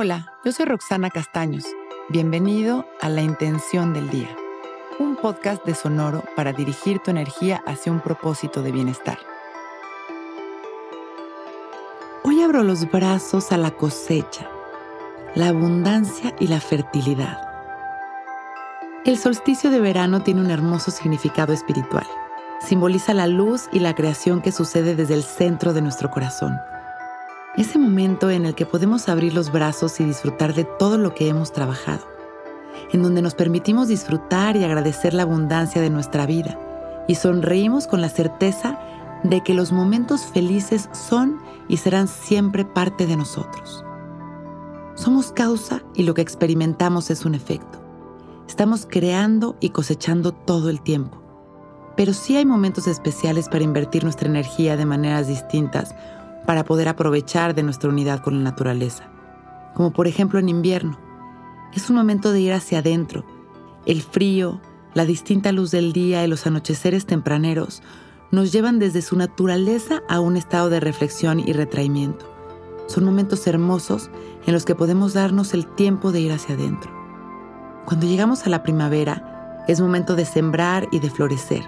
Hola, yo soy Roxana Castaños. Bienvenido a La Intención del Día, un podcast de Sonoro para dirigir tu energía hacia un propósito de bienestar. Hoy abro los brazos a la cosecha, la abundancia y la fertilidad. El solsticio de verano tiene un hermoso significado espiritual. Simboliza la luz y la creación que sucede desde el centro de nuestro corazón ese momento en el que podemos abrir los brazos y disfrutar de todo lo que hemos trabajado, en donde nos permitimos disfrutar y agradecer la abundancia de nuestra vida y sonreímos con la certeza de que los momentos felices son y serán siempre parte de nosotros. Somos causa y lo que experimentamos es un efecto. Estamos creando y cosechando todo el tiempo. Pero sí hay momentos especiales para invertir nuestra energía de maneras distintas para poder aprovechar de nuestra unidad con la naturaleza, como por ejemplo en invierno. Es un momento de ir hacia adentro. El frío, la distinta luz del día y los anocheceres tempraneros nos llevan desde su naturaleza a un estado de reflexión y retraimiento. Son momentos hermosos en los que podemos darnos el tiempo de ir hacia adentro. Cuando llegamos a la primavera, es momento de sembrar y de florecer.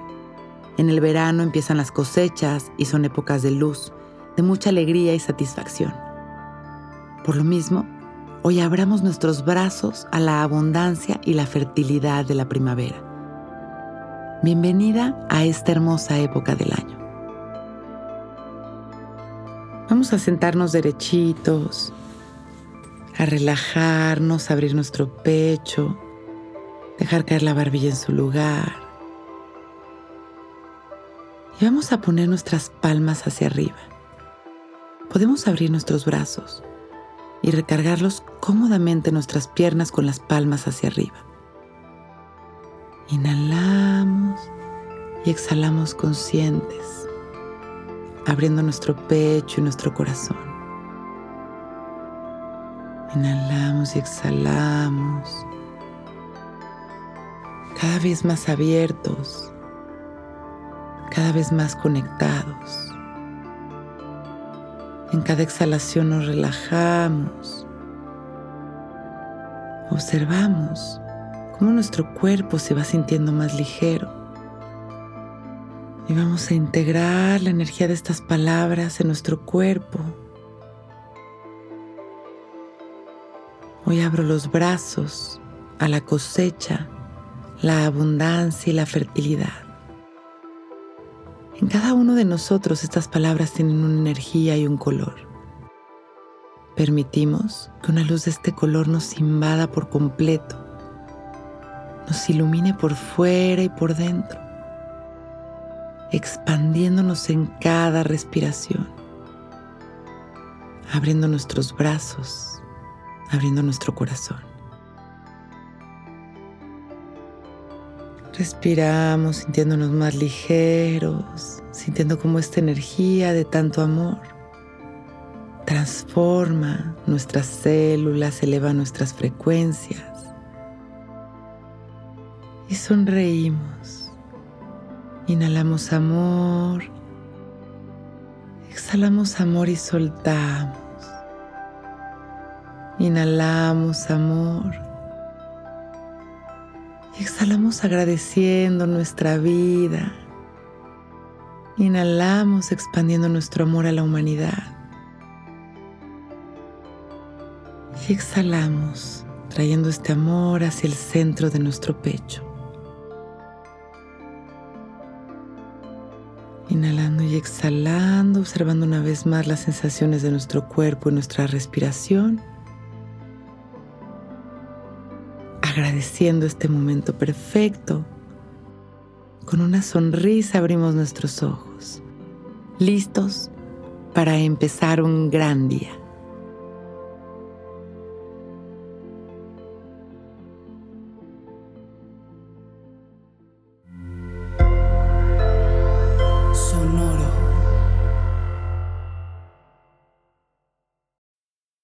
En el verano empiezan las cosechas y son épocas de luz, de mucha alegría y satisfacción. Por lo mismo, hoy abramos nuestros brazos a la abundancia y la fertilidad de la primavera. Bienvenida a esta hermosa época del año. Vamos a sentarnos derechitos, a relajarnos, abrir nuestro pecho, dejar caer la barbilla en su lugar. Y vamos a poner nuestras palmas hacia arriba podemos abrir nuestros brazos y recargarlos cómodamente nuestras piernas con las palmas hacia arriba. Inhalamos y exhalamos conscientes, abriendo nuestro pecho y nuestro corazón. Inhalamos y exhalamos, cada vez más abiertos, cada vez más conectados. En cada exhalación nos relajamos. Observamos cómo nuestro cuerpo se va sintiendo más ligero. Y vamos a integrar la energía de estas palabras en nuestro cuerpo. Hoy abro los brazos a la cosecha, la abundancia y la fertilidad. En cada uno de nosotros estas palabras tienen una energía y un color. Permitimos que una luz de este color nos invada por completo, nos ilumine por fuera y por dentro, expandiéndonos en cada respiración, abriendo nuestros brazos, abriendo nuestro corazón. Respiramos sintiéndonos más ligeros, sintiendo cómo esta energía de tanto amor transforma nuestras células, eleva nuestras frecuencias. Y sonreímos. Inhalamos amor. Exhalamos amor y soltamos. Inhalamos amor exhalamos agradeciendo nuestra vida. Inhalamos expandiendo nuestro amor a la humanidad. Y exhalamos trayendo este amor hacia el centro de nuestro pecho. Inhalando y exhalando, observando una vez más las sensaciones de nuestro cuerpo y nuestra respiración. Agradeciendo este momento perfecto. Con una sonrisa abrimos nuestros ojos, listos para empezar un gran día.